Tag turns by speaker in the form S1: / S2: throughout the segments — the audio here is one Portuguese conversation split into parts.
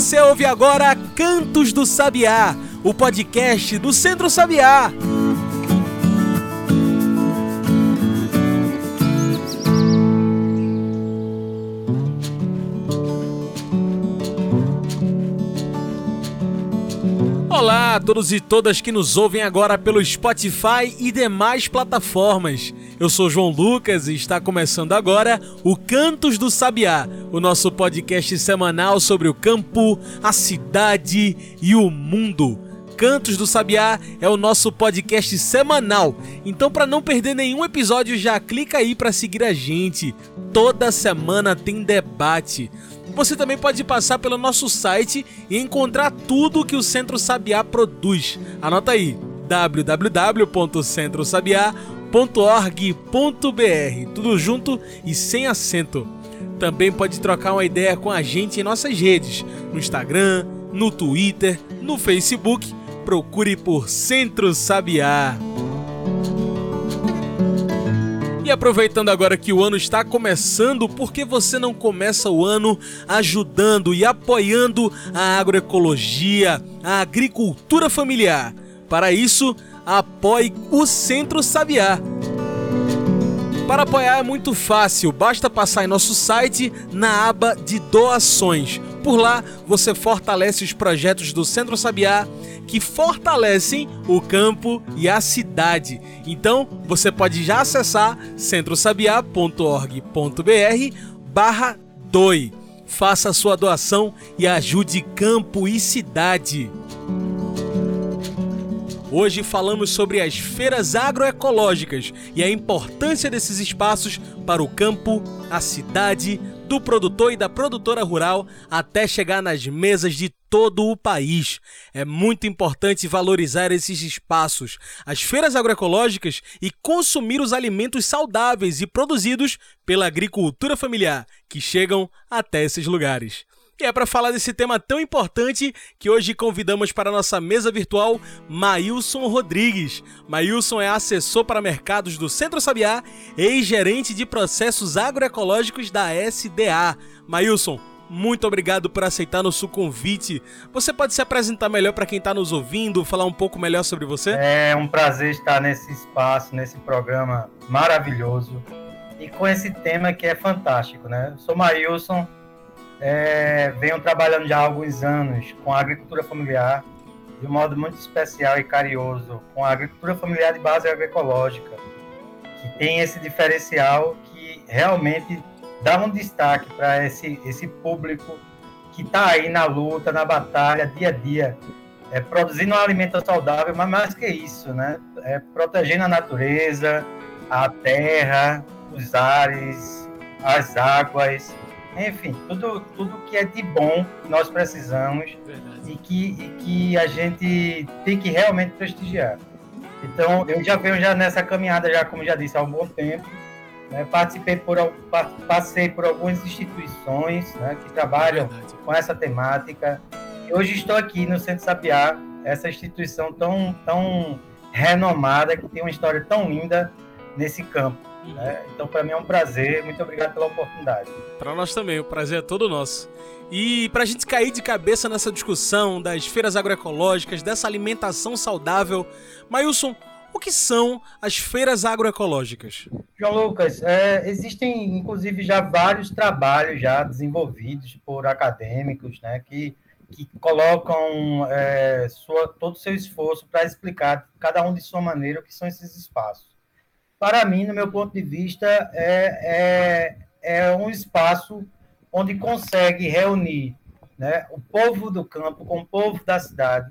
S1: Você ouve agora Cantos do Sabiá, o podcast do Centro Sabiá. Olá a todos e todas que nos ouvem agora pelo Spotify e demais plataformas. Eu sou João Lucas e está começando agora o Cantos do Sabiá, o nosso podcast semanal sobre o campo, a cidade e o mundo. Cantos do Sabiá é o nosso podcast semanal. Então, para não perder nenhum episódio, já clica aí para seguir a gente. Toda semana tem debate. Você também pode passar pelo nosso site e encontrar tudo que o Centro Sabiá produz. Anota aí: www.centrosabiá.org.br. Tudo junto e sem acento. Também pode trocar uma ideia com a gente em nossas redes, no Instagram, no Twitter, no Facebook. Procure por Centro Sabiá. E aproveitando agora que o ano está começando, por que você não começa o ano ajudando e apoiando a agroecologia, a agricultura familiar? Para isso, apoie o Centro Sabiá. Para apoiar é muito fácil, basta passar em nosso site na aba de doações. Por lá você fortalece os projetos do Centro Sabiá que fortalecem o campo e a cidade. Então, você pode já acessar centrosabiá.org.br barra doi. Faça sua doação e ajude campo e cidade. Hoje falamos sobre as feiras agroecológicas e a importância desses espaços para o campo, a cidade, do produtor e da produtora rural até chegar nas mesas de todo o país. É muito importante valorizar esses espaços, as feiras agroecológicas e consumir os alimentos saudáveis e produzidos pela agricultura familiar que chegam até esses lugares. E é para falar desse tema tão importante que hoje convidamos para a nossa mesa virtual Mailson Rodrigues. Mailson é assessor para mercados do Centro Sabiá e gerente de processos agroecológicos da SDA. Mailson, muito obrigado por aceitar nosso convite. Você pode se apresentar melhor para quem está nos ouvindo, falar um pouco melhor sobre você?
S2: É um prazer estar nesse espaço, nesse programa maravilhoso e com esse tema que é fantástico, né? Sou Mailson é, venho trabalhando já há alguns anos com a agricultura familiar, de um modo muito especial e carinhoso, com a agricultura familiar de base agroecológica, que tem esse diferencial que realmente dá um destaque para esse, esse público que está aí na luta, na batalha, dia a dia, é, produzindo um alimento saudável, mas mais que isso, né? É, protegendo a natureza, a terra, os ares, as águas, enfim, tudo, tudo que é de bom que nós precisamos e que, e que a gente tem que realmente prestigiar. Então, eu já venho já nessa caminhada, já como já disse, há um bom tempo. Né? Participei por, passei por algumas instituições né, que trabalham Verdade. com essa temática. E hoje estou aqui no Centro Sabiá, essa instituição tão, tão renomada, que tem uma história tão linda nesse campo. Né? Então, para mim é um prazer. Muito obrigado pela oportunidade.
S1: Para nós também, o prazer é todo nosso. E para a gente cair de cabeça nessa discussão das feiras agroecológicas, dessa alimentação saudável, Mailson, o que são as feiras agroecológicas?
S2: João Lucas, é, existem inclusive já vários trabalhos já desenvolvidos por acadêmicos, né, que, que colocam é, sua, todo o seu esforço para explicar cada um de sua maneira o que são esses espaços para mim, no meu ponto de vista, é, é, é um espaço onde consegue reunir né, o povo do campo com o povo da cidade,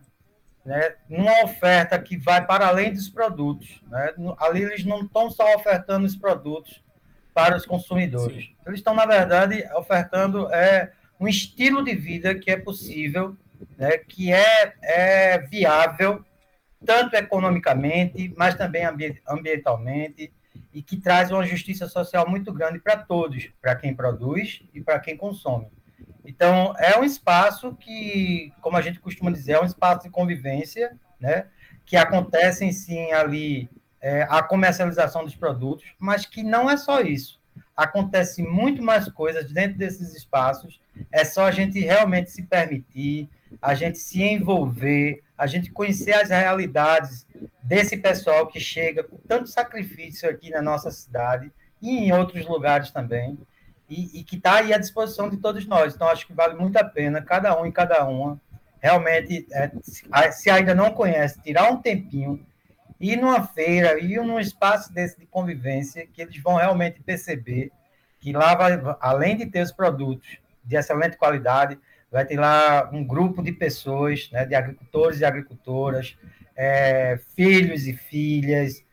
S2: né, numa oferta que vai para além dos produtos. Né? Ali eles não estão só ofertando os produtos para os consumidores. Sim. Eles estão, na verdade, ofertando é, um estilo de vida que é possível, né, que é, é viável tanto economicamente, mas também ambientalmente, e que traz uma justiça social muito grande para todos, para quem produz e para quem consome. Então, é um espaço que, como a gente costuma dizer, é um espaço de convivência, né? que acontecem sim ali é, a comercialização dos produtos, mas que não é só isso. Acontece muito mais coisas dentro desses espaços É só a gente realmente se permitir, a gente se envolver, a gente conhecer as realidades desse pessoal que chega com tanto sacrifício aqui na nossa cidade e em outros lugares também, e, e que está aí à disposição de todos nós. Então, acho que vale muito a pena, cada um e cada uma, realmente, é, se ainda não conhece, tirar um tempinho, ir numa feira, ir num espaço desse de convivência, que eles vão realmente perceber que lá, vai, além de ter os produtos de excelente qualidade, vai ter lá um grupo de pessoas, né, de agricultores e agricultoras, é, filhos e filhas,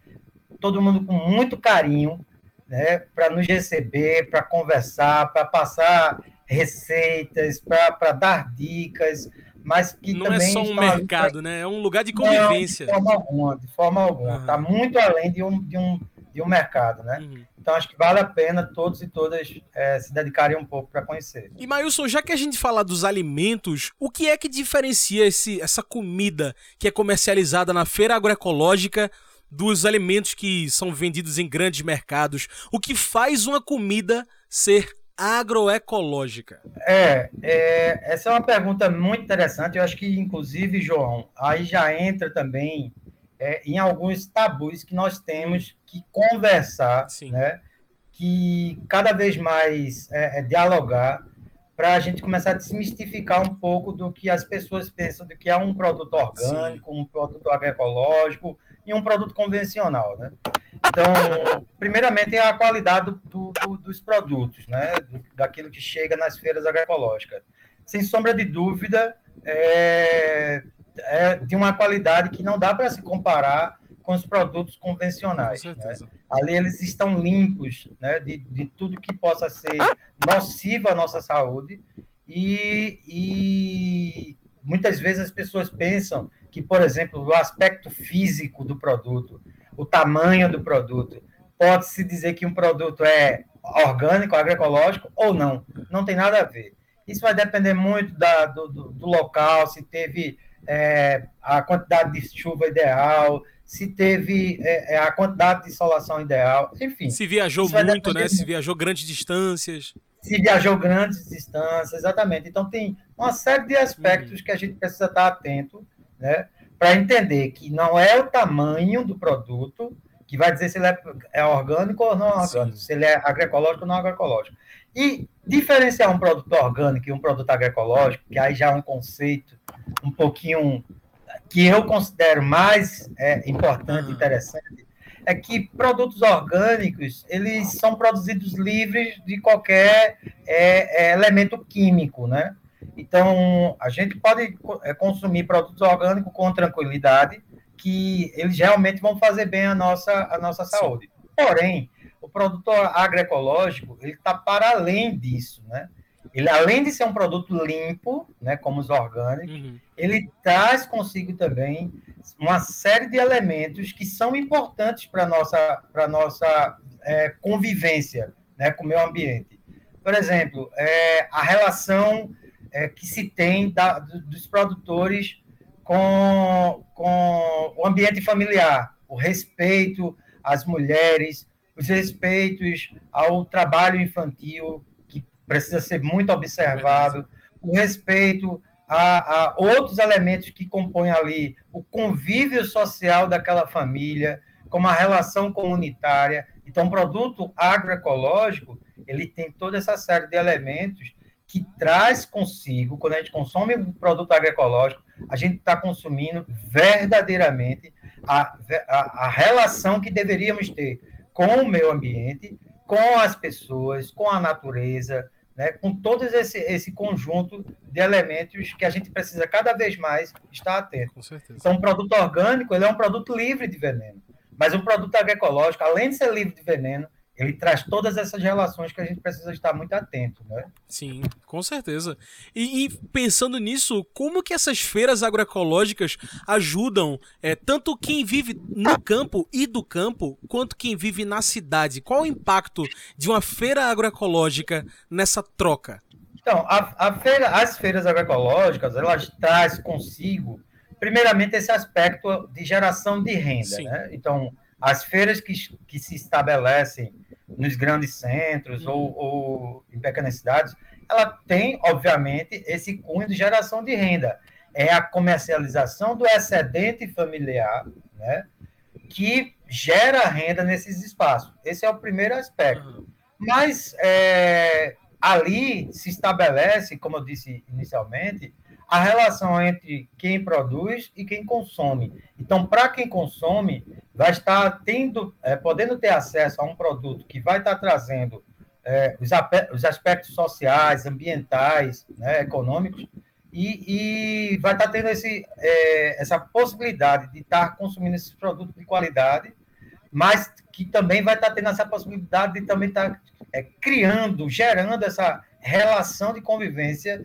S2: todo mundo com muito carinho, né, para nos receber, para conversar, para passar receitas, para dar dicas, mas que
S1: não
S2: também
S1: é só um mercado, pra... né? É um lugar de convivência.
S2: Não, de forma alguma, de forma alguma. Está uhum. muito além de um, de um, de um mercado, né? Uhum. Então acho que vale a pena todos e todas é, se dedicarem um pouco para conhecer.
S1: E Mailson, já que a gente fala dos alimentos, o que é que diferencia esse, essa comida que é comercializada na feira agroecológica dos alimentos que são vendidos em grandes mercados? O que faz uma comida ser agroecológica?
S2: É, é, essa é uma pergunta muito interessante. Eu acho que, inclusive, João, aí já entra também é, em alguns tabus que nós temos que conversar, Sim. né? que cada vez mais é, é dialogar para a gente começar a desmistificar um pouco do que as pessoas pensam de que é um produto orgânico, Sim. um produto agroecológico e um produto convencional, né? Então, primeiramente é a qualidade do, do, dos produtos, né? daquilo que chega nas feiras agroecológicas. Sem sombra de dúvida, é, é de uma qualidade que não dá para se comparar com os produtos convencionais. Né? Ali eles estão limpos né? de, de tudo que possa ser nocivo à nossa saúde e, e muitas vezes as pessoas pensam que, por exemplo, o aspecto físico do produto, o tamanho do produto, pode-se dizer que um produto é orgânico, agroecológico ou não. Não tem nada a ver. Isso vai depender muito da, do, do, do local, se teve é, a quantidade de chuva ideal, se teve é, é a quantidade de insolação ideal, enfim.
S1: Se viajou muito, né? Se viajou grandes distâncias.
S2: Se viajou grandes distâncias, exatamente. Então tem uma série de aspectos uhum. que a gente precisa estar atento, né? Para entender que não é o tamanho do produto que vai dizer se ele é, é orgânico ou não orgânico, Sim. se ele é agroecológico ou não agroecológico. E diferenciar um produto orgânico e um produto agroecológico, que aí já é um conceito um pouquinho que eu considero mais é, importante, interessante, é que produtos orgânicos eles são produzidos livres de qualquer é, é, elemento químico, né? Então a gente pode é, consumir produtos orgânicos com tranquilidade, que eles realmente vão fazer bem a nossa a nossa saúde. Porém, o produto agroecológico ele está para além disso, né? Ele, além de ser um produto limpo, né, como os orgânicos, uhum. ele traz consigo também uma série de elementos que são importantes para a nossa, para nossa é, convivência né, com o meio ambiente. Por exemplo, é, a relação é, que se tem da, dos produtores com, com o ambiente familiar, o respeito às mulheres, os respeitos ao trabalho infantil, precisa ser muito observado, o respeito a, a, outros elementos que compõem ali o convívio social daquela família, como a relação comunitária. Então, o produto agroecológico, ele tem toda essa série de elementos que traz consigo, quando a gente consome um produto agroecológico, a gente está consumindo verdadeiramente a, a, a relação que deveríamos ter com o meio ambiente, com as pessoas, com a natureza, né, com todo esse, esse conjunto de elementos que a gente precisa cada vez mais estar atento. Com certeza. Então, um produto orgânico ele é um produto livre de veneno, mas um produto agroecológico, além de ser livre de veneno, ele traz todas essas relações que a gente precisa estar muito atento, né?
S1: Sim, com certeza. E, e pensando nisso, como que essas feiras agroecológicas ajudam é, tanto quem vive no campo e do campo, quanto quem vive na cidade? Qual o impacto de uma feira agroecológica nessa troca?
S2: Então, a, a feira, as feiras agroecológicas, elas trazem consigo, primeiramente, esse aspecto de geração de renda, Sim. né? Então, as feiras que, que se estabelecem nos grandes centros ou, ou, em pequenas cidades, ela tem, obviamente, esse cunho de geração de renda. É a comercialização do excedente familiar, né? Que gera renda nesses espaços. Esse é o primeiro aspecto. Uhum. Mas é, ali se estabelece, como eu disse inicialmente, a relação entre quem produz e quem consome. Então, para quem consome, vai estar tendo, é, podendo ter acesso a um produto que vai estar trazendo é, os, os, aspectos sociais, ambientais, né, econômicos, e, e, vai estar tendo esse, é, essa possibilidade de estar consumindo esses produtos de qualidade, mas que também vai estar tendo essa possibilidade de também estar é, criando, gerando essa relação de convivência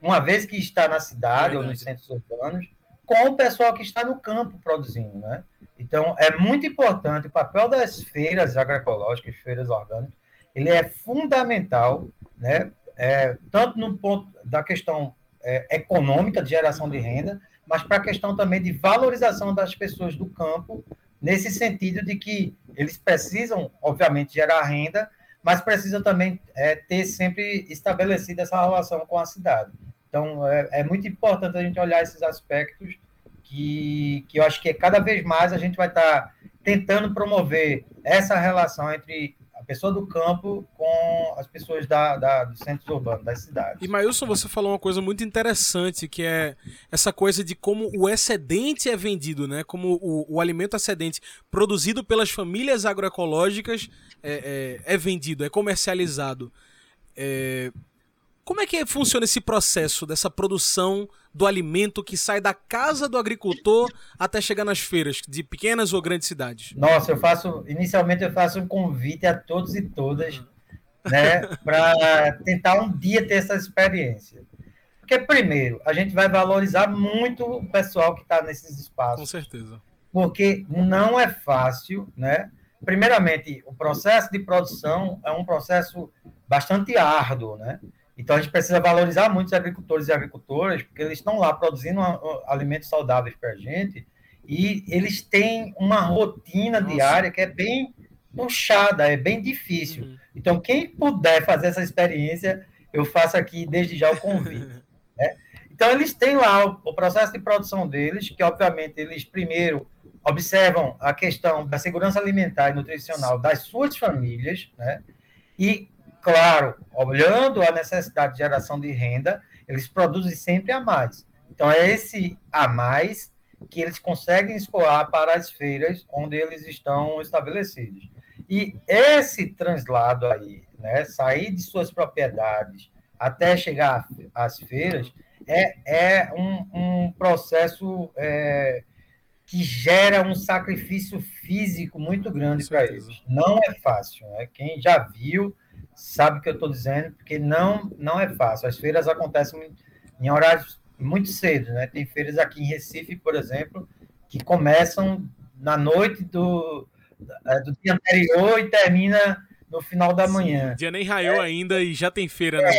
S2: uma vez que está na cidade Verdade. ou nos centros urbanos, com o pessoal que está no campo produzindo, né? Então, é muito importante o papel das feiras agroecológicas, feiras orgânicas, ele é fundamental, né? É, tanto no ponto da questão é, econômica de geração de renda, mas para a questão também de valorização das pessoas do campo, nesse sentido de que eles precisam, obviamente, gerar renda, mas precisa também é, ter sempre estabelecido essa relação com a cidade. Então, é, é, muito importante a gente olhar esses aspectos que, que eu acho que cada vez mais a gente vai estar tá tentando promover essa relação entre pessoa do campo com as pessoas da, da, dos centros urbanos, das cidades.
S1: E Mailson, você falou uma coisa muito interessante, que é essa coisa de como o excedente é vendido, né? Como o, o alimento excedente produzido pelas famílias agroecológicas é, é, é vendido, é comercializado. É, como é que funciona esse processo dessa produção do alimento que sai da casa do agricultor até chegar nas feiras de pequenas ou grandes cidades?
S2: Nossa, eu faço, inicialmente eu faço um convite a todos e todas, né, para tentar um dia ter essa experiência. Porque primeiro, a gente vai valorizar muito o pessoal que está nesses espaços.
S1: Com certeza.
S2: Porque não é fácil, né? Primeiramente, o processo de produção é um processo bastante árduo, né? Então a gente precisa valorizar muito os agricultores e agricultoras, porque eles estão lá produzindo alimentos saudáveis para a gente e eles têm uma rotina Nossa. diária que é bem puxada, é bem difícil. Uhum. Então quem puder fazer essa experiência, eu faço aqui desde já o convite. né? Então eles têm lá o, o processo de produção deles, que obviamente eles primeiro observam a questão da segurança alimentar e nutricional das suas famílias, né? E claro, olhando a necessidade de geração de renda, eles produzem sempre a mais. Então, é esse a mais que eles conseguem escoar para as feiras onde eles estão estabelecidos. E esse translado aí, né, sair de suas propriedades até chegar às feiras, é, é um, um processo é, que gera um sacrifício físico muito grande para eles. Não é fácil. Né? Quem já viu sabe o que eu estou dizendo, porque não, não é fácil. As feiras acontecem em horários muito cedo, né? Tem feiras aqui em Recife, por exemplo, que começam na noite do, é, do dia anterior e termina no final da manhã.
S1: O dia nem raiou é, ainda e já tem feira, né?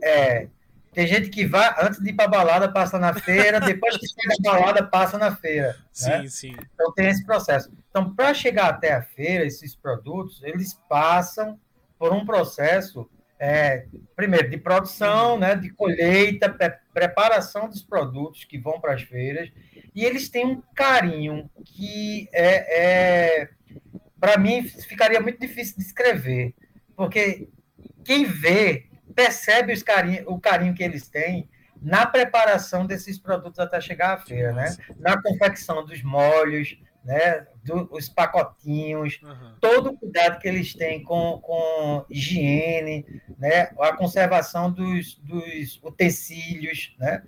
S2: É, é. Tem gente que vai, antes de ir para balada, passa na feira, depois que chega a balada, passa na feira.
S1: Sim,
S2: né?
S1: sim.
S2: Então tem esse processo. Então, para chegar até a feira, esses produtos, eles passam por um processo, é, primeiro, de produção, né, de colheita, pre preparação dos produtos que vão para as feiras, e eles têm um carinho que é, é para mim ficaria muito difícil de escrever, porque quem vê percebe os carinho, o carinho que eles têm na preparação desses produtos até chegar à feira, né? Na confecção dos molhos, né? Do, os pacotinhos, uhum. todo o cuidado que eles têm com, com higiene, né? A conservação dos, dos utensílios, né?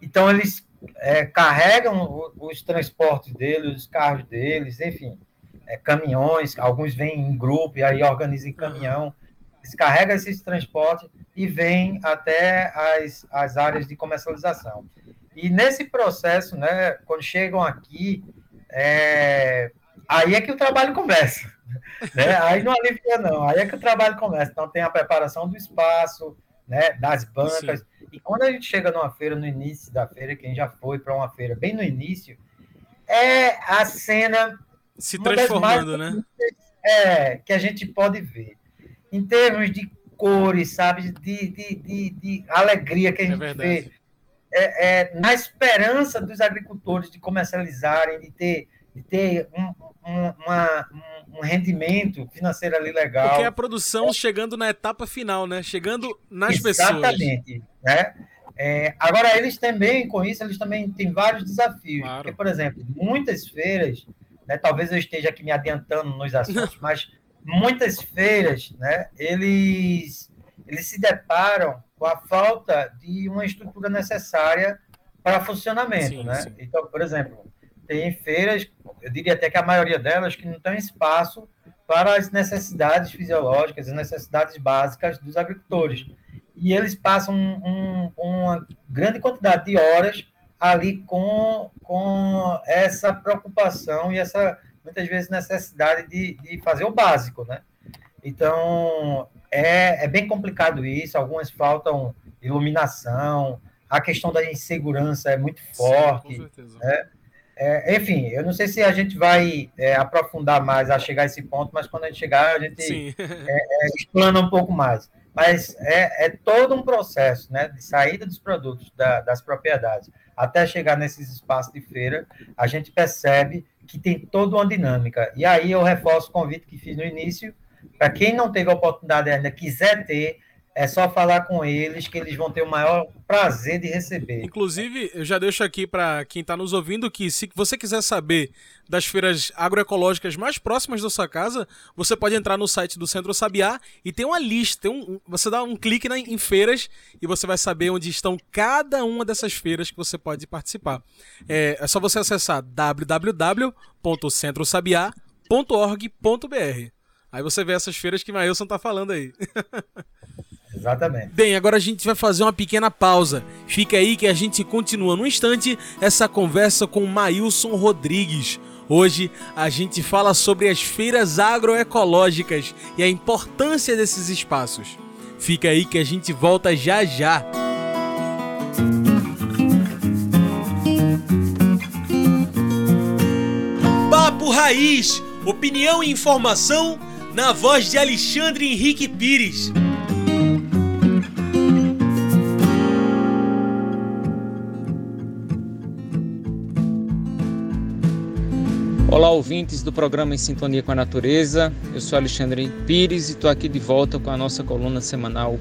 S2: Então, eles é, carregam os transportes deles, os carros deles, enfim, é, caminhões, alguns vêm em grupo e aí organizam em caminhão, eles carregam esses transportes e vêm até as, as áreas de comercialização. E nesse processo, né, quando chegam aqui, é, aí é que o trabalho começa. Né? Aí não alivia, não. Aí é que o trabalho começa. Então tem a preparação do espaço, né, das bancas. Sim. E quando a gente chega numa feira, no início da feira, quem já foi para uma feira bem no início, é a cena.
S1: Se transformando, né?
S2: É, que a gente pode ver. Em termos de cores, sabe? De, de, de, de alegria que a é gente é vê. É, é, na esperança dos agricultores de comercializarem, de ter, de ter um, um, uma, um rendimento financeiro ali legal.
S1: Porque a produção é. chegando na etapa final, né? Chegando nas
S2: Exatamente,
S1: pessoas.
S2: Exatamente. Né? É, agora, eles também, com isso, eles também têm vários desafios. Claro. Porque, por exemplo, muitas feiras, né, talvez eu esteja aqui me adiantando nos assuntos, mas muitas feiras, né, eles, eles se deparam a falta de uma estrutura necessária para funcionamento. Sim, né? Sim. Então, por exemplo, tem feiras, eu diria até que a maioria delas, que não tem espaço para as necessidades fisiológicas, as necessidades básicas dos agricultores. E eles passam um, uma grande quantidade de horas ali com, com essa preocupação e essa, muitas vezes, necessidade de, de fazer o básico, né? Então, é, é bem complicado isso, algumas faltam iluminação, a questão da insegurança é muito forte. Sim, com certeza. Né? É, enfim, eu não sei se a gente vai é, aprofundar mais a chegar a esse ponto, mas quando a gente chegar, a gente é, é, explana um pouco mais. Mas é, é, todo um processo né, de saída dos produtos da, das propriedades até chegar nesses espaços de feira, a gente percebe que tem toda uma dinâmica. E aí eu reforço o convite que fiz no início, para quem não teve a oportunidade ainda, quiser ter, é só falar com eles que eles vão ter o maior prazer de receber.
S1: Inclusive, eu já deixo aqui para quem está nos ouvindo que se você quiser saber das feiras agroecológicas mais próximas da sua casa, você pode entrar no site do Centro Sabiá e tem uma lista, tem um, você dá um clique na, em feiras e você vai saber onde estão cada uma dessas feiras que você pode participar. É, é só você acessar www.centrosabiá.org.br. Aí você vê essas feiras que Mailson tá falando aí.
S2: Exatamente.
S1: Bem, agora a gente vai fazer uma pequena pausa. Fica aí que a gente continua no instante essa conversa com Mailson Rodrigues. Hoje a gente fala sobre as feiras agroecológicas e a importância desses espaços. Fica aí que a gente volta já já. Papo Raiz, opinião e informação na voz de Alexandre Henrique Pires.
S3: Olá, ouvintes do programa Em Sintonia com a Natureza. Eu sou Alexandre Pires e estou aqui de volta com a nossa coluna semanal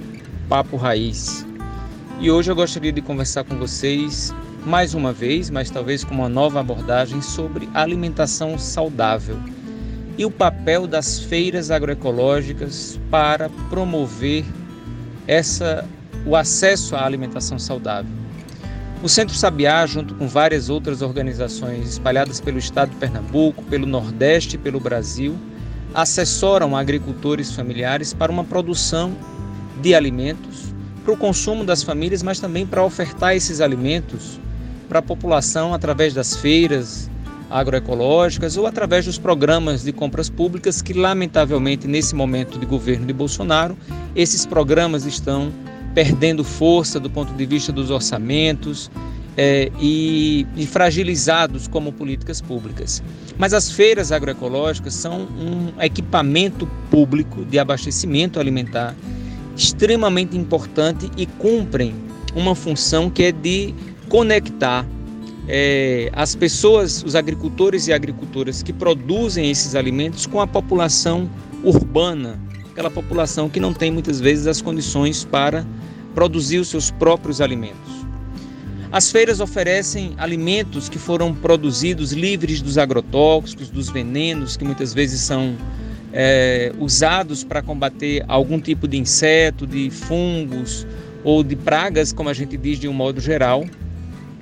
S3: Papo Raiz. E hoje eu gostaria de conversar com vocês mais uma vez, mas talvez com uma nova abordagem sobre alimentação saudável e o papel das feiras agroecológicas para promover essa o acesso à alimentação saudável. O Centro Sabiá, junto com várias outras organizações espalhadas pelo estado de Pernambuco, pelo Nordeste e pelo Brasil, assessoram agricultores familiares para uma produção de alimentos para o consumo das famílias, mas também para ofertar esses alimentos para a população através das feiras agroecológicas ou através dos programas de compras públicas que, lamentavelmente, nesse momento de governo de Bolsonaro, esses programas estão perdendo força do ponto de vista dos orçamentos é, e, e, fragilizados como políticas públicas. Mas as feiras agroecológicas são um equipamento público de abastecimento alimentar extremamente importante e cumprem uma função que é de conectar é, as pessoas, os agricultores e agricultoras que produzem esses alimentos com a população urbana, aquela população que não tem muitas vezes as condições para produzir os seus próprios alimentos. As feiras oferecem alimentos que foram produzidos livres dos agrotóxicos, dos venenos que muitas vezes são é, usados para combater algum tipo de inseto, de fungos ou de pragas, como a gente diz de um modo geral,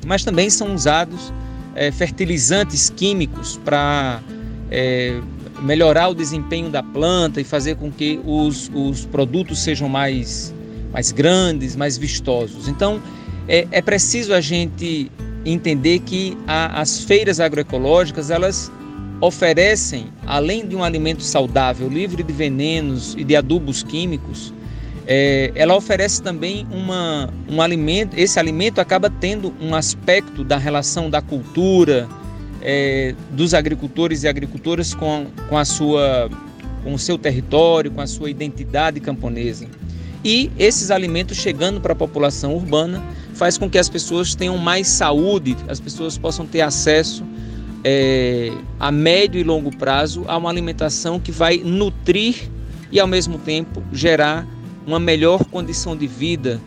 S3: mas também são usados é, fertilizantes químicos para é, melhorar o desempenho da planta e fazer com que os, os produtos sejam mais mais grandes, mais vistosos. Então, é, é preciso a gente entender que a, as feiras agroecológicas elas oferecem, além de um alimento saudável, livre de venenos e de adubos químicos, é, ela oferece também uma, um alimento. Esse alimento acaba tendo um aspecto da relação da cultura é, dos agricultores e agricultoras com, com a sua com o seu território, com a sua identidade camponesa. E esses alimentos chegando para a população urbana faz com que as pessoas tenham mais saúde, as pessoas possam ter acesso é, a médio e longo prazo a uma alimentação que vai nutrir e ao mesmo tempo gerar uma melhor condição de vida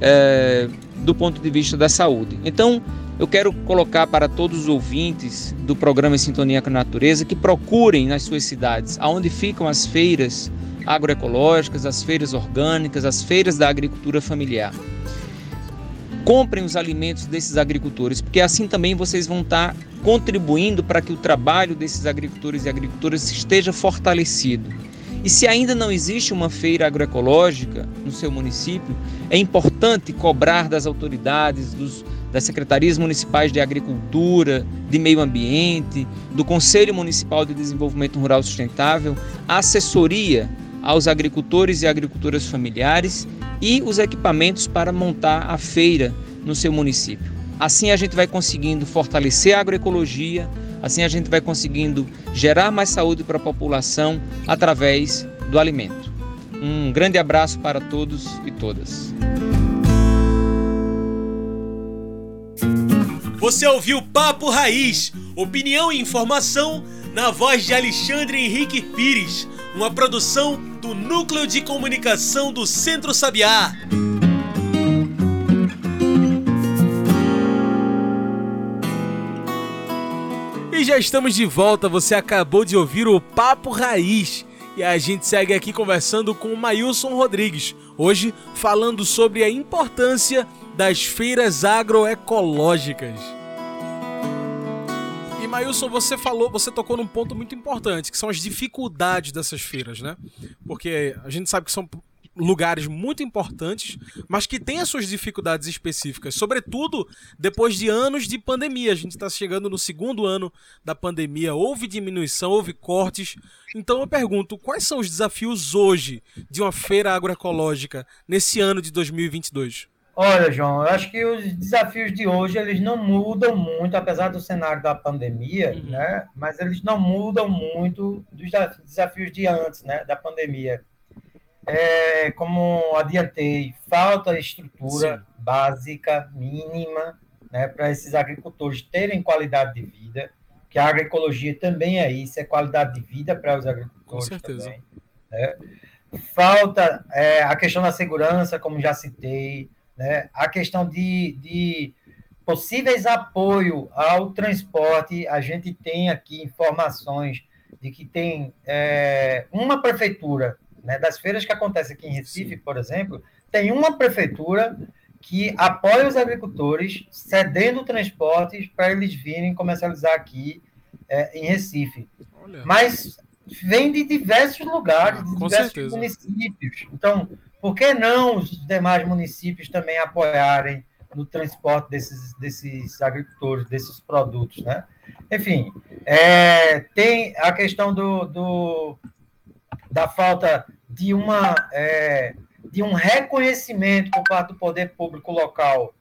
S3: é, do ponto de vista da saúde. Então, eu quero colocar para todos os ouvintes do programa em Sintonia com a Natureza que procurem nas suas cidades, aonde ficam as feiras agroecológicas, as feiras orgânicas, as feiras da agricultura familiar. Comprem os alimentos desses agricultores, porque assim também vocês vão estar contribuindo para que o trabalho desses agricultores e agricultoras esteja fortalecido. E se ainda não existe uma feira agroecológica no seu município, é importante cobrar das autoridades, dos, das secretarias municipais de agricultura, de meio ambiente, do Conselho Municipal de Desenvolvimento Rural Sustentável, a assessoria aos agricultores e agricultoras familiares e os equipamentos para montar a feira no seu município. Assim a gente vai conseguindo fortalecer a agroecologia, assim a gente vai conseguindo gerar mais saúde para a população através do alimento. Um grande abraço para todos e todas.
S1: Você ouviu Papo Raiz, opinião e informação na voz de Alexandre Henrique Pires uma produção do Núcleo de Comunicação do Centro Sabiá. Já estamos de volta, você acabou de ouvir o Papo Raiz. E a gente segue aqui conversando com o Mailson Rodrigues, hoje falando sobre a importância das feiras agroecológicas. Mailson, você falou, você tocou num ponto muito importante, que são as dificuldades dessas feiras, né? Porque a gente sabe que são lugares muito importantes, mas que têm as suas dificuldades específicas, sobretudo depois de anos de pandemia. A gente está chegando no segundo ano da pandemia, houve diminuição, houve cortes. Então eu pergunto, quais são os desafios hoje de uma feira agroecológica nesse ano de 2022?
S2: Olha, João, eu acho que os desafios de hoje eles não mudam muito, apesar do cenário da pandemia, uhum. né? Mas eles não mudam muito dos desafios de antes, né? Da pandemia. É, como adiantei, falta estrutura Sim. básica, mínima, né? Para esses agricultores terem qualidade de vida, que a agroecologia também é isso, é qualidade de vida para os agricultores Com certeza. também. Né? Falta é, a questão da segurança, como já citei né? A questão de, de possíveis apoio ao transporte, a gente tem aqui informações de que tem é, uma prefeitura, né, das feiras que acontecem aqui em Recife, Sim. por exemplo, tem uma prefeitura que apoia os agricultores cedendo transportes para eles virem comercializar aqui é, em Recife. Olha. Mas vem de diversos lugares, de diversos certeza. municípios. Então, por que não os demais municípios também apoiarem no transporte desses, desses agricultores, desses produtos, né? Enfim, é, tem a questão do, do, da falta de, uma, é, de um reconhecimento por parte do poder público local,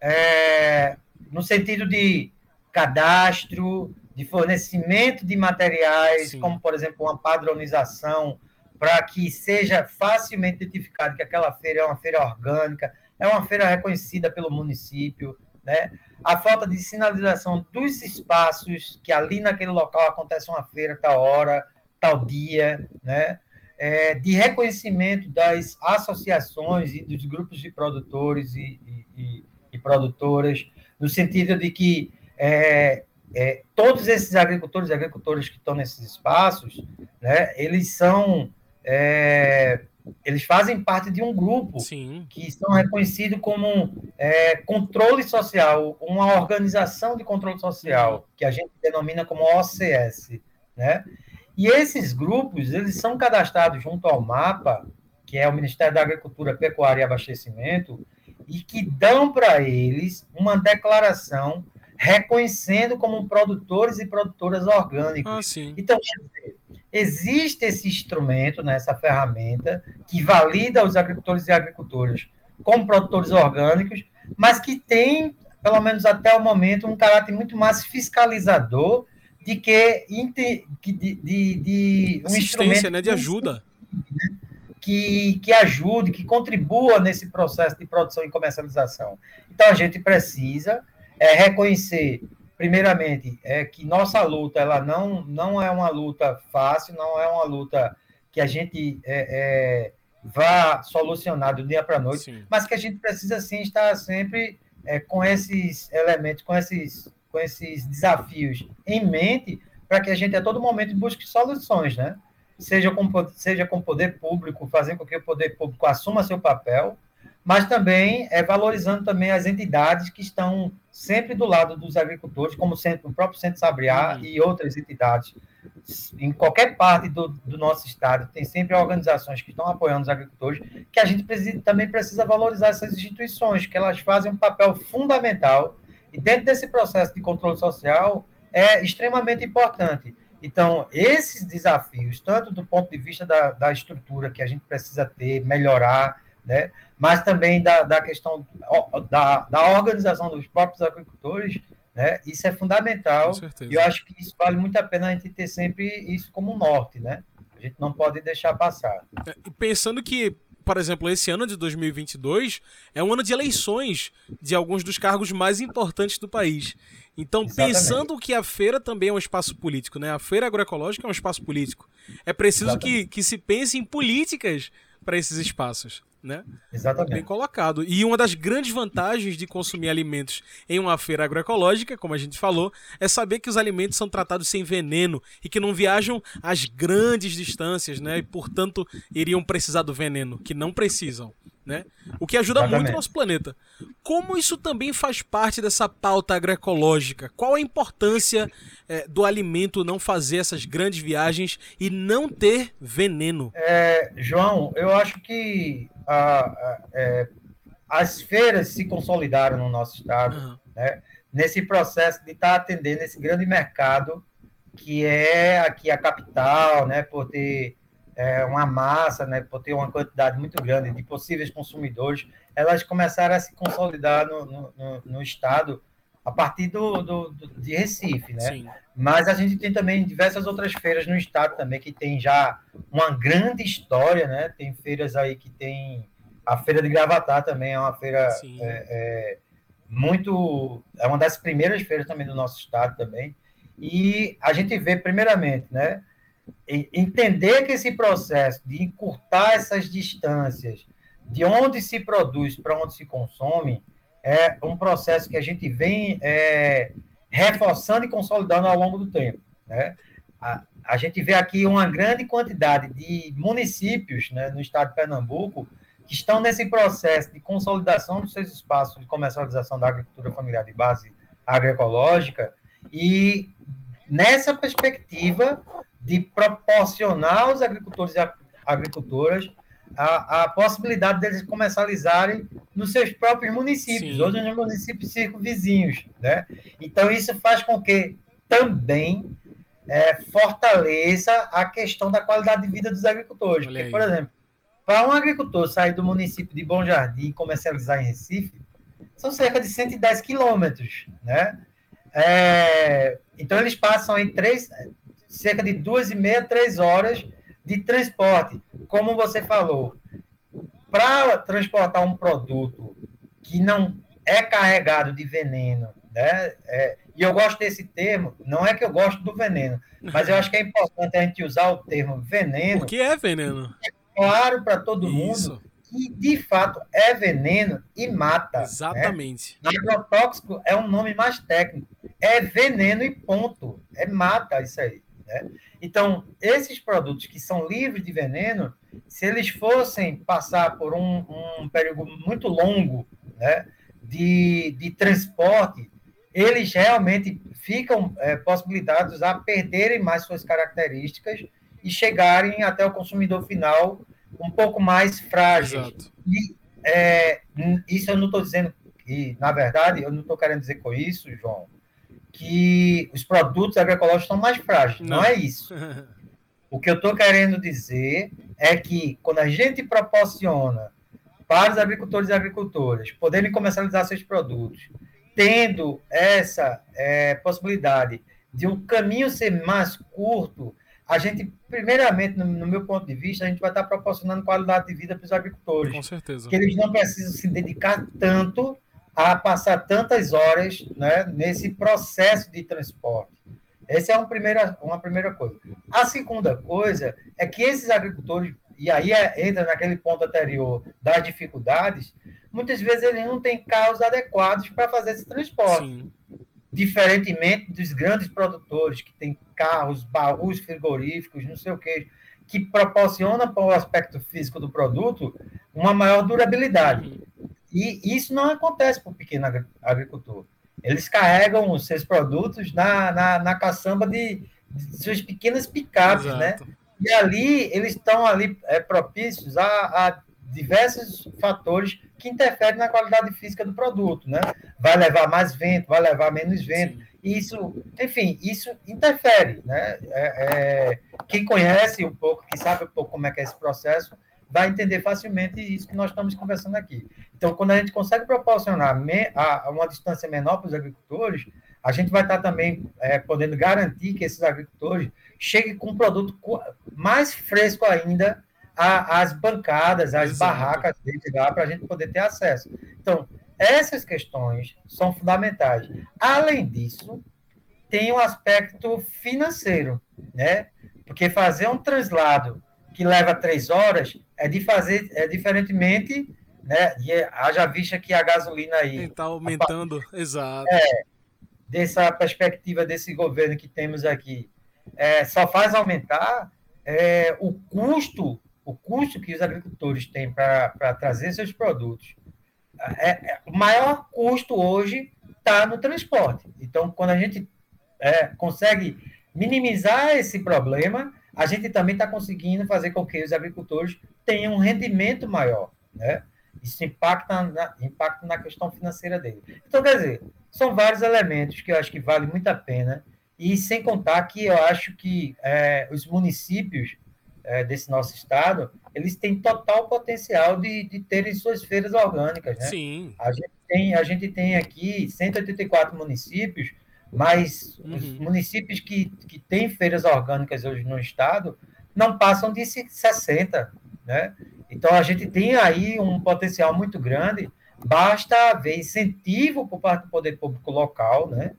S2: é, no sentido de cadastro, de fornecimento de materiais, Sim. como, por exemplo, uma padronização para que seja facilmente identificado que aquela feira é uma feira orgânica, é uma feira reconhecida pelo município, né? A falta de sinalização dos espaços que ali naquele local acontece uma feira tal hora, tal dia, né? É, de reconhecimento das associações e dos grupos de produtores e, e, e produtoras, no sentido de que é, é, todos esses agricultores e agricultoras que estão nesses espaços, né, eles são é, eles fazem parte de um grupo Sim. que são reconhecidos como é, controle social, uma organização de controle social, que a gente denomina como OCS, né? E esses grupos, eles são cadastrados junto ao MAPA, que é o Ministério da Agricultura, Pecuária e Abastecimento, e que dão para eles uma declaração reconhecendo como produtores e produtoras orgânicos. Ah, então, quer dizer, existe esse instrumento, né, essa ferramenta, que valida os agricultores e agricultoras como produtores orgânicos, mas que tem, pelo menos até o momento, um caráter muito mais fiscalizador de que de, de, de um instrumento
S1: né, de ajuda.
S2: Né? que, que ajude, que contribua nesse processo de produção e comercialização. Então, a gente precisa é, reconhecer, primeiramente, é, que nossa luta ela não, não é uma luta fácil, não é uma luta que a gente é, é, vá solucionar do dia para a noite, sim. mas que a gente precisa, sim, estar sempre é, com esses elementos, com esses, com esses desafios em mente, para que a gente a todo momento busque soluções, né? Seja com, seja com o poder público, fazendo com que o poder público assuma seu papel, mas também é valorizando também as entidades que estão sempre do lado dos agricultores, como o próprio Centro Sabriá uhum. e outras entidades. Em qualquer parte do, do, nosso estado, tem sempre organizações que estão apoiando os agricultores, que a gente precisa, também precisa valorizar essas instituições, que elas fazem um papel fundamental, e dentro desse processo de controle social, é extremamente importante. Então, esses desafios, tanto do ponto de vista da, da estrutura que a gente precisa ter, melhorar, né, mas também da, da questão da, da organização dos próprios agricultores, né, isso é fundamental. E eu acho que isso vale muito a pena a gente ter sempre isso como norte, né? A gente não pode deixar passar.
S1: É, pensando que por exemplo, esse ano de 2022 é um ano de eleições de alguns dos cargos mais importantes do país. Então, Exatamente. pensando que a feira também é um espaço político, né? A feira agroecológica é um espaço político. É preciso que, que se pense em políticas para esses espaços né?
S2: Exatamente.
S1: Bem colocado. E uma das grandes vantagens de consumir alimentos em uma feira agroecológica, como a gente falou, é saber que os alimentos são tratados sem veneno e que não viajam às grandes distâncias, né? E, portanto, iriam precisar do veneno, que não precisam. Né? O que ajuda Exatamente. muito o nosso planeta. Como isso também faz parte dessa pauta agroecológica? Qual a importância é, do alimento não fazer essas grandes viagens e não ter veneno?
S2: É, João, eu acho que a, a, é, as feiras se consolidaram no nosso estado, uhum. né? nesse processo de estar tá atendendo esse grande mercado que é aqui a capital, né? por ter é, uma massa, né? por ter uma quantidade muito grande de possíveis consumidores, elas começaram a se consolidar no, no, no, estado a partir do, do, do, de Recife, né? Sim. Mas a gente tem também diversas outras feiras no estado também que tem já uma grande história, né? Tem feiras aí que tem a feira de Gravatar também é uma feira é, é, muito é uma das primeiras feiras também do nosso estado também. E a gente vê primeiramente, né? Entender que esse processo de encurtar essas distâncias de onde se produz para onde se consome é um processo que a gente vem é, reforçando e consolidando ao longo do tempo. Né? A, a, gente vê aqui uma grande quantidade de municípios né, no estado de Pernambuco que estão nesse processo de consolidação dos seus espaços de comercialização da agricultura familiar de base agroecológica e nessa perspectiva de proporcionar aos agricultores e agricultoras a, a possibilidade deles comercializarem nos seus próprios municípios, Sim. ou nos municípios circunvizinhos. Né? Então, isso faz com que também é, fortaleça a questão da qualidade de vida dos agricultores. Porque, por exemplo, para um agricultor sair do município de Bom Jardim e comercializar em Recife, são cerca de 110 quilômetros. Né? É, então, eles passam em três, cerca de duas e meia, três horas de transporte. Como você falou, para transportar um produto que não é carregado de veneno, né? É, e eu gosto desse termo, não é que eu gosto do veneno, mas eu acho que é importante a gente usar o termo veneno. O
S1: que é veneno?
S2: É claro para todo Isso. mundo que de fato é veneno e mata. Né?
S1: Exatamente.
S2: Né? Agrotóxico é um nome mais técnico. É veneno e ponto. É mata isso aí. Né? Então, esses produtos que são livres de veneno, se eles fossem passar por um, um período muito longo né, de, de transporte, eles realmente ficam é, possibilitados a perderem mais suas características e chegarem até o consumidor final um pouco mais frágil. Exato. E é, isso eu não estou dizendo que, na verdade, eu não estou querendo dizer com isso, João, que os produtos agroecológicos estão mais frágeis. Não, Não é isso. o que eu estou querendo dizer é que quando a gente proporciona para os agricultores e agricultoras poderem comercializar seus produtos, tendo essa é, possibilidade de um caminho ser mais curto, a gente, primeiramente, no, no, meu ponto de vista, a gente vai estar proporcionando qualidade de vida para os agricultores.
S1: Com certeza.
S2: Que eles não precisam se dedicar tanto a passar tantas horas né, nesse processo de transporte. Essa é uma primeira, uma primeira coisa. A segunda coisa é que esses agricultores, e aí é, entra naquele ponto anterior das dificuldades, muitas vezes eles não têm carros adequados para fazer esse transporte. Sim. Diferentemente dos grandes produtores que têm carros, baús frigoríficos, não sei o quê, que proporciona para o aspecto físico do produto uma maior durabilidade. E isso não acontece para o pequeno agricultor. Eles carregam os seus produtos na, na, na caçamba de, de suas pequenas picapes, né? E ali eles estão ali é, propícios a, a diversos fatores que interferem na qualidade física do produto, né? Vai levar mais vento, vai levar menos vento. Isso, enfim, isso interfere, né? É, é, quem conhece um pouco, quem sabe um pouco como é que é esse processo, vai entender facilmente isso que nós estamos conversando aqui. Então, quando a gente consegue proporcionar a, uma distância menor para os agricultores, a gente vai estar também é, podendo garantir que esses agricultores cheguem com um produto mais fresco ainda às bancadas, às Exato. barracas deles lá, para a gente poder ter acesso. Então, essas questões são fundamentais. Além disso, tem o um aspecto financeiro, né? Porque fazer um translado que leva três horas é de fazer, é diferentemente, né? E haja vista que a gasolina aí
S1: está aumentando, a, exato.
S2: É, dessa perspectiva desse governo que temos aqui, é, só faz aumentar é, o custo o custo que os agricultores têm para trazer seus produtos, é, é, o maior custo hoje está no transporte. Então, quando a gente é, consegue minimizar esse problema, a gente também está conseguindo fazer com que os agricultores tenham um rendimento maior. Né? Isso impacta na, impacta na questão financeira dele. Então, quer dizer, são vários elementos que eu acho que vale muito a pena, e sem contar que eu acho que é, os municípios é, desse nosso estado, eles têm total potencial de, de terem suas feiras orgânicas, né?
S1: Sim.
S2: A gente tem, a gente tem aqui 184 municípios, mas uhum. os municípios que, que têm feiras orgânicas hoje no estado não passam de 60, né? Então, a gente tem aí um potencial muito grande, basta haver incentivo por parte do poder público local, né?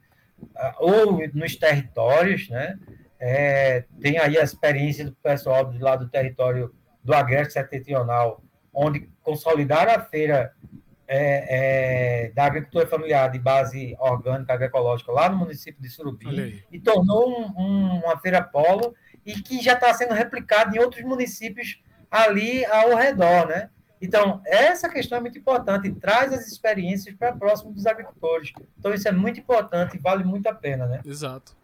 S2: Ah, ou nos territórios, né? É, tem aí a experiência do pessoal do lado do território do Agreste Setentrional, onde consolidaram a feira é, é, da agricultura familiar de base orgânica agroecológica lá no município de Surubim e tornou um, um, uma feira polo e que já está sendo replicado em outros municípios ali ao redor, né? Então, essa questão é muito importante, traz as experiências para próximo dos agricultores. Então, isso é muito importante e vale muito a pena, né?
S1: Exato.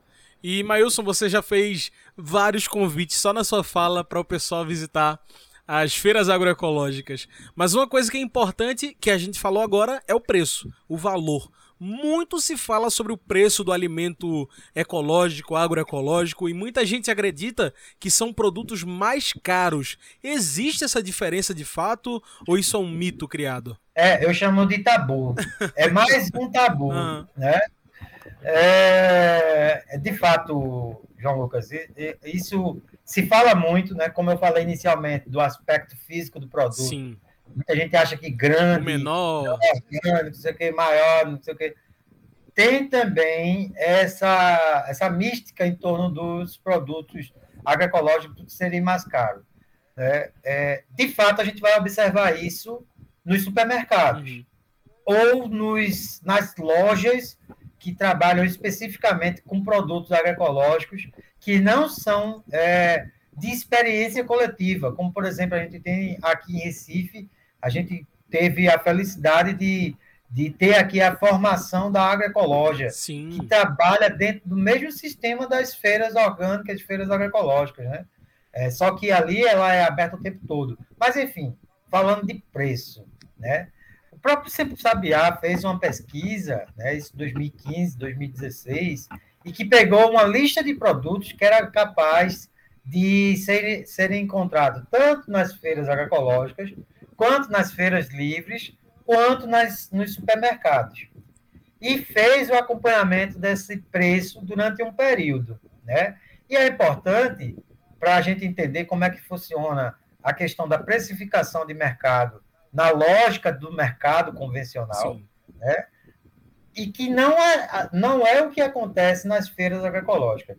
S1: E, Mailson, você já fez vários convites só na sua fala para o pessoal visitar as feiras agroecológicas. Mas uma coisa que é importante, que a gente falou agora, é o preço, o valor. Muito se fala sobre o preço do alimento ecológico, agroecológico, e muita gente acredita que são produtos mais caros. Existe essa diferença de fato ou isso é um mito criado?
S2: É, eu chamo de tabu. É mais um tabu, né? É, de fato, João Lucas, isso se fala muito, né? Como eu falei inicialmente, do aspecto físico do produto.
S1: Sim.
S2: Muita gente acha que grande,
S1: o menor,
S2: grande, não sei o que, maior, não sei o que. Tem também essa, essa mística em torno dos produtos agroecológicos serem mais caros. Né? É, de fato, a gente vai observar isso nos supermercados uhum. ou nos, nas lojas que trabalham especificamente com produtos agroecológicos que não são é, de experiência coletiva, como, por exemplo, a gente tem aqui em Recife, a gente teve a felicidade de, de ter aqui a formação da agroecologia,
S1: Sim.
S2: que trabalha dentro do mesmo sistema das feiras orgânicas, feiras agroecológicas, né? É, só que ali ela é aberta o tempo todo. Mas, enfim, falando de preço, né? Próprio Sempre Sabiá fez uma pesquisa, né, isso 2015, 2016, e que pegou uma lista de produtos que era capaz de serem, serem encontrados tanto nas feiras agroecológicas, quanto nas feiras livres, quanto nas, nos supermercados. E fez o acompanhamento desse preço durante um período. Né? E é importante para a gente entender como é que funciona a questão da precificação de mercado na lógica do mercado convencional, né? e que não é, não é o que acontece nas feiras agroecológicas.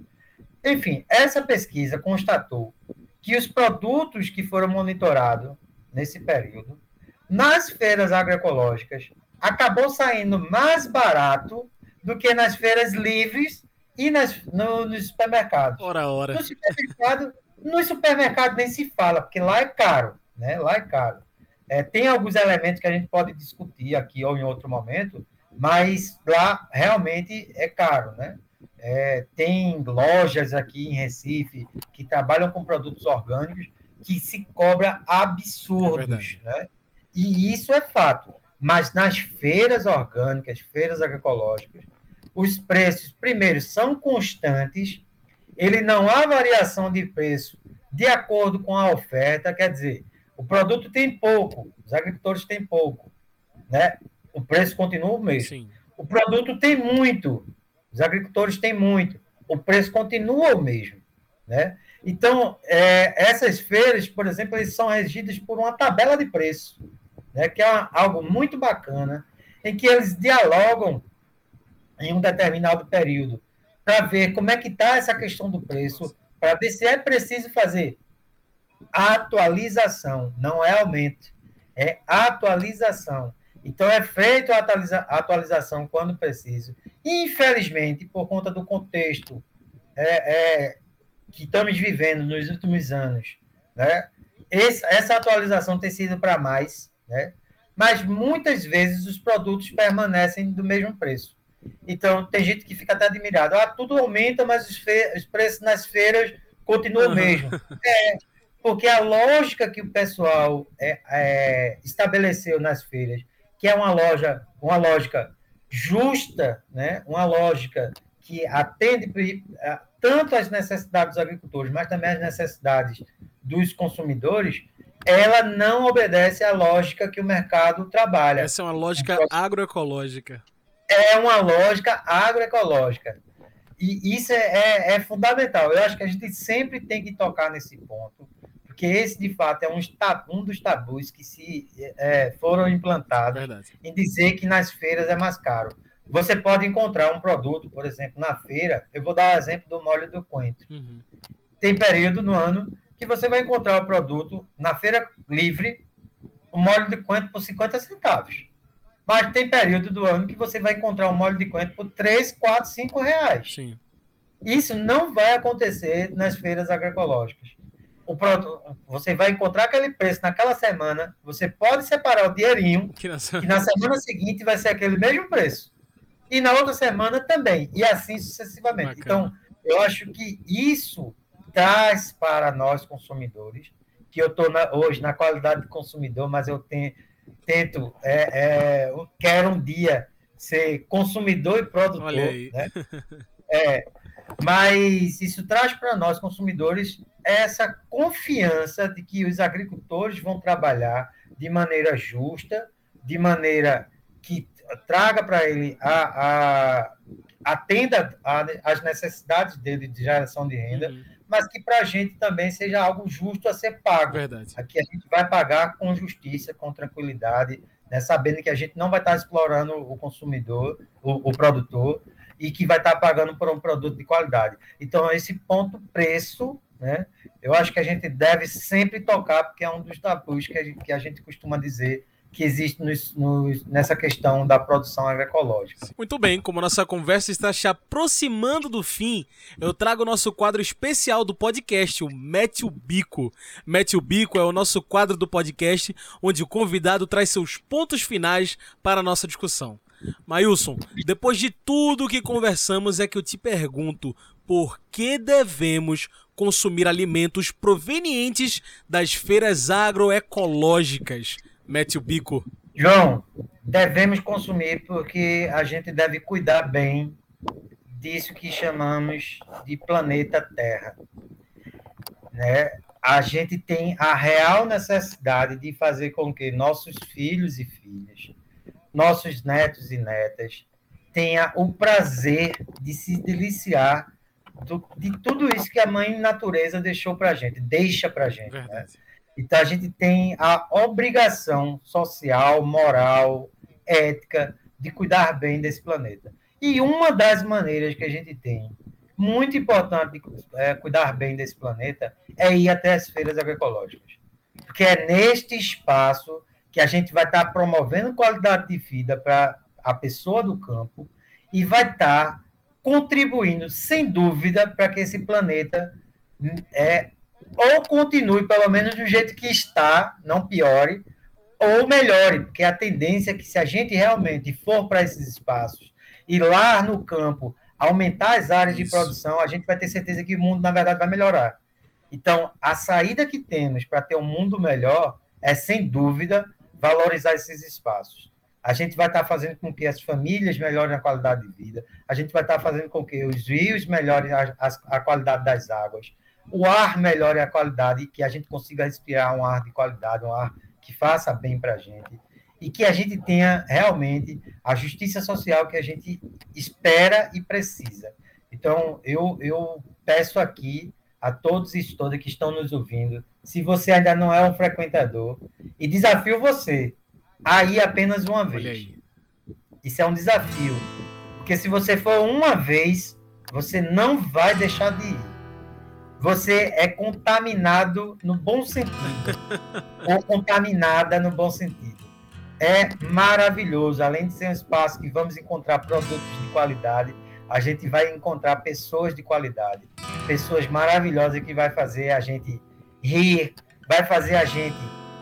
S2: Enfim, essa pesquisa constatou que os produtos que foram monitorados nesse período, nas feiras agroecológicas, acabou saindo mais barato do que nas feiras livres e nas, no, nos supermercados.
S1: Ora, ora.
S2: No supermercado, no supermercado nem se fala, porque lá é caro, né? Lá é caro. É, tem alguns elementos que a gente pode discutir aqui ou em outro momento, mas lá realmente é caro, né? É, tem lojas aqui em Recife que trabalham com produtos orgânicos que se cobra absurdos, é né? E isso é fato. Mas nas feiras orgânicas, feiras agroecológicas, os preços, primeiro, são constantes, ele não há variação de preço de acordo com a oferta, quer dizer, o produto tem pouco, os agricultores têm pouco, né? O preço continua o mesmo. Sim. O produto tem muito, os agricultores têm muito, o preço continua o mesmo, né? Então, é, essas feiras, por exemplo, eles são regidas por uma tabela de preço, né? Que é algo muito bacana, em que eles dialogam em um determinado período para ver como é que está essa questão do preço, para ver se é preciso fazer atualização, não é aumento, é atualização. Então, é feita a atualiza atualização quando preciso. Infelizmente, por conta do contexto é, é, que estamos vivendo nos últimos anos, né? Esse, essa atualização tem sido para mais, né? mas muitas vezes os produtos permanecem do mesmo preço. Então, tem gente que fica até admirado. Ah, tudo aumenta, mas os, os preços nas feiras continuam o mesmo. É, porque a lógica que o pessoal é, é, estabeleceu nas feiras, que é uma loja, uma lógica justa, né? uma lógica que atende tanto às necessidades dos agricultores, mas também às necessidades dos consumidores, ela não obedece à lógica que o mercado trabalha.
S1: Essa é uma lógica então, agroecológica.
S2: É uma lógica agroecológica. E isso é, é, é, fundamental. Eu acho que a gente sempre tem que tocar nesse ponto, porque esse, de fato, é um, um dos tabus que se é, foram implantados Verdade. em dizer que nas feiras é mais caro. Você pode encontrar um produto, por exemplo, na feira, eu vou dar o exemplo do molho do coentro. Uhum. Tem período no ano que você vai encontrar o produto na feira livre, o molho de coentro por 50 centavos. Mas tem período do ano que você vai encontrar um molho de coentro por 3, 4, 5 reais. Sim. Isso não vai acontecer nas feiras agroecológicas o produto, você vai encontrar aquele preço naquela semana, você pode separar o dinheirinho, que na, que na semana seguinte vai ser aquele mesmo preço. E na outra semana também, e assim sucessivamente. Bacana. Então, eu acho que isso traz para nós consumidores, que eu estou hoje na qualidade de consumidor, mas eu tenho, tento, é, é, eu quero um dia ser consumidor e produtor. Olha aí. Né? É, mas isso traz para nós, consumidores, essa confiança de que os agricultores vão trabalhar de maneira justa, de maneira que traga para ele a, a atenda às necessidades dele de geração de renda, uhum. mas que para a gente também seja algo justo a ser pago.
S1: Verdade.
S2: Aqui a gente vai pagar com justiça, com tranquilidade, né, sabendo que a gente não vai estar explorando o consumidor, o, o produtor, e que vai estar pagando por um produto de qualidade. Então, esse ponto preço, né, eu acho que a gente deve sempre tocar, porque é um dos tabus que a gente, que a gente costuma dizer que existe nessa questão da produção agroecológica.
S1: Muito bem, como nossa conversa está se aproximando do fim, eu trago o nosso quadro especial do podcast, o Mete o Bico. Mete o Bico é o nosso quadro do podcast, onde o convidado traz seus pontos finais para a nossa discussão. Mailson, depois de tudo que conversamos, é que eu te pergunto por que devemos consumir alimentos provenientes das feiras agroecológicas? Mete o bico.
S2: João, devemos consumir porque a gente deve cuidar bem disso que chamamos de planeta Terra. Né? A gente tem a real necessidade de fazer com que nossos filhos e filhas nossos netos e netas tenha o prazer de se deliciar do, de tudo isso que a mãe natureza deixou para a gente, deixa para a gente. Né? Então, a gente tem a obrigação social, moral, ética, de cuidar bem desse planeta. E uma das maneiras que a gente tem, muito importante de é, cuidar bem desse planeta, é ir até as feiras agroecológicas. Porque é neste espaço que a gente vai estar promovendo qualidade de vida para a pessoa do campo e vai estar contribuindo, sem dúvida, para que esse planeta é, ou continue, pelo menos do jeito que está, não piore, ou melhore, porque a tendência é que se a gente realmente for para esses espaços e lá no campo aumentar as áreas Isso. de produção, a gente vai ter certeza que o mundo, na verdade, vai melhorar. Então, a saída que temos para ter um mundo melhor é, sem dúvida, valorizar esses espaços. A gente vai estar fazendo com que as famílias melhorem a qualidade de vida, a gente vai estar fazendo com que os rios melhorem a, a, a qualidade das águas, o ar melhore a qualidade e que a gente consiga respirar um ar de qualidade, um ar que faça bem para a gente e que a gente tenha realmente a justiça social que a gente espera e precisa. Então, eu, eu peço aqui a todos e todas que estão nos ouvindo, se você ainda não é um frequentador, e desafio você Aí apenas uma vez. Isso é um desafio. Porque se você for uma vez, você não vai deixar de ir. Você é contaminado no bom sentido. ou contaminada no bom sentido. É maravilhoso. Além de ser um espaço que vamos encontrar produtos de qualidade, a gente vai encontrar pessoas de qualidade. Pessoas maravilhosas que vai fazer a gente rir, vai fazer a gente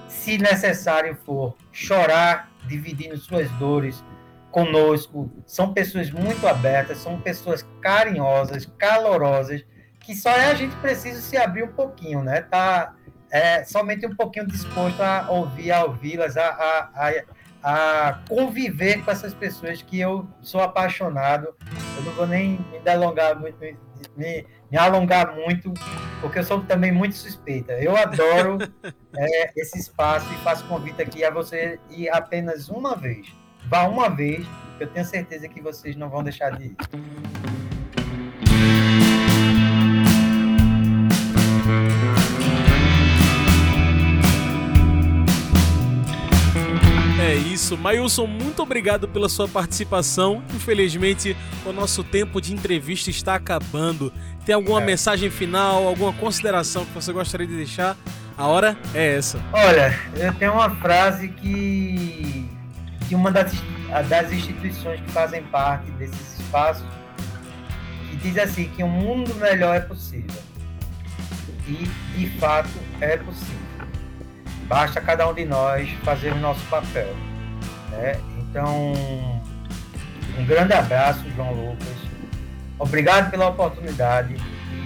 S2: se necessário for, chorar, dividindo suas dores conosco. São pessoas muito abertas, são pessoas carinhosas, calorosas, que só é a gente precisa se abrir um pouquinho, né? Tá é, somente um pouquinho disposto a ouvir, a ouvi-las, a, a, a, a, conviver com essas pessoas que eu sou apaixonado. Eu não vou nem me delongar muito, me, me alongar muito, porque eu sou também muito suspeita. Eu adoro é, esse espaço e faço convite aqui a você ir apenas uma vez. Vá uma vez, eu tenho certeza que vocês não vão deixar de ir.
S1: É isso. Mailson, muito obrigado pela sua participação. Infelizmente, o nosso tempo de entrevista está acabando. Tem alguma é. mensagem final, alguma consideração que você gostaria de deixar? A hora é essa.
S2: Olha, eu tenho uma frase que de uma das, das instituições que fazem parte desses espaços que diz assim que um mundo melhor é possível. E de fato é possível. Basta cada um de nós fazer o nosso papel. Né? Então, um grande abraço, João Lucas. Obrigado pela oportunidade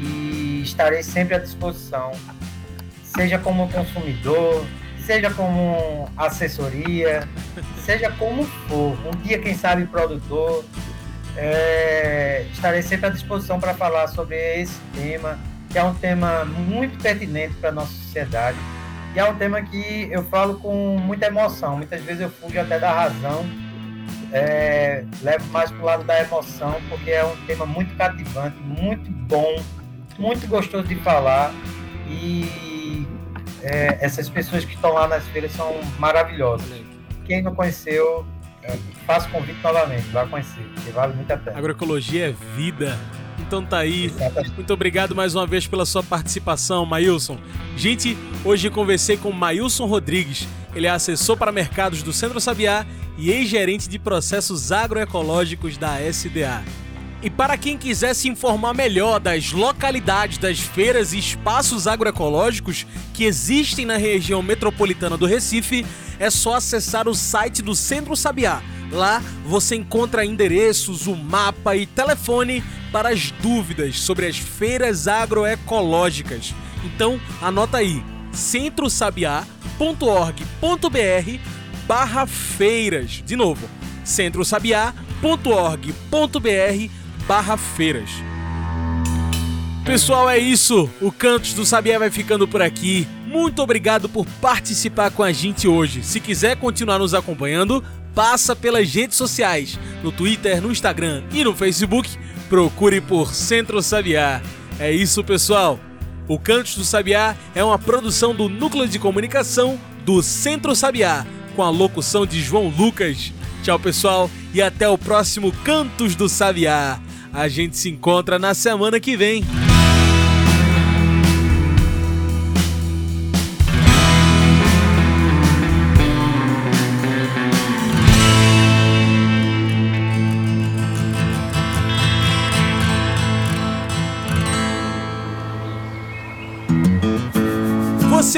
S2: e estarei sempre à disposição, seja como consumidor, seja como assessoria, seja como for. Um dia, quem sabe, produtor. É, estarei sempre à disposição para falar sobre esse tema, que é um tema muito pertinente para a nossa sociedade e é um tema que eu falo com muita emoção. Muitas vezes eu fujo até da razão, é, levo mais para o lado da emoção, porque é um tema muito cativante, muito bom, muito gostoso de falar. E é, essas pessoas que estão lá nas feiras são maravilhosas. Quem não conheceu, é, faço convite novamente, vá conhecer, porque vale muito a pena.
S1: Agroecologia é vida. Então tá aí. Muito obrigado mais uma vez pela sua participação, Mailson. Gente, hoje conversei com Mailson Rodrigues. Ele é assessor para mercados do Centro Sabiá e ex-gerente de processos agroecológicos da SDA. E para quem quiser se informar melhor das localidades das feiras e espaços agroecológicos que existem na região metropolitana do Recife, é só acessar o site do Centro Sabiá. Lá você encontra endereços, o mapa e telefone para as dúvidas sobre as feiras agroecológicas. Então, anota aí: centrosabiá.org.br barra feiras. De novo, centrosabiá.org.br barra feiras. Pessoal, é isso. O Cantos do Sabiá vai ficando por aqui. Muito obrigado por participar com a gente hoje. Se quiser continuar nos acompanhando, passa pelas redes sociais, no Twitter, no Instagram e no Facebook. Procure por Centro Sabiá. É isso, pessoal. O Cantos do Sabiá é uma produção do Núcleo de Comunicação do Centro Sabiá, com a locução de João Lucas. Tchau, pessoal, e até o próximo Cantos do Sabiá. A gente se encontra na semana que vem.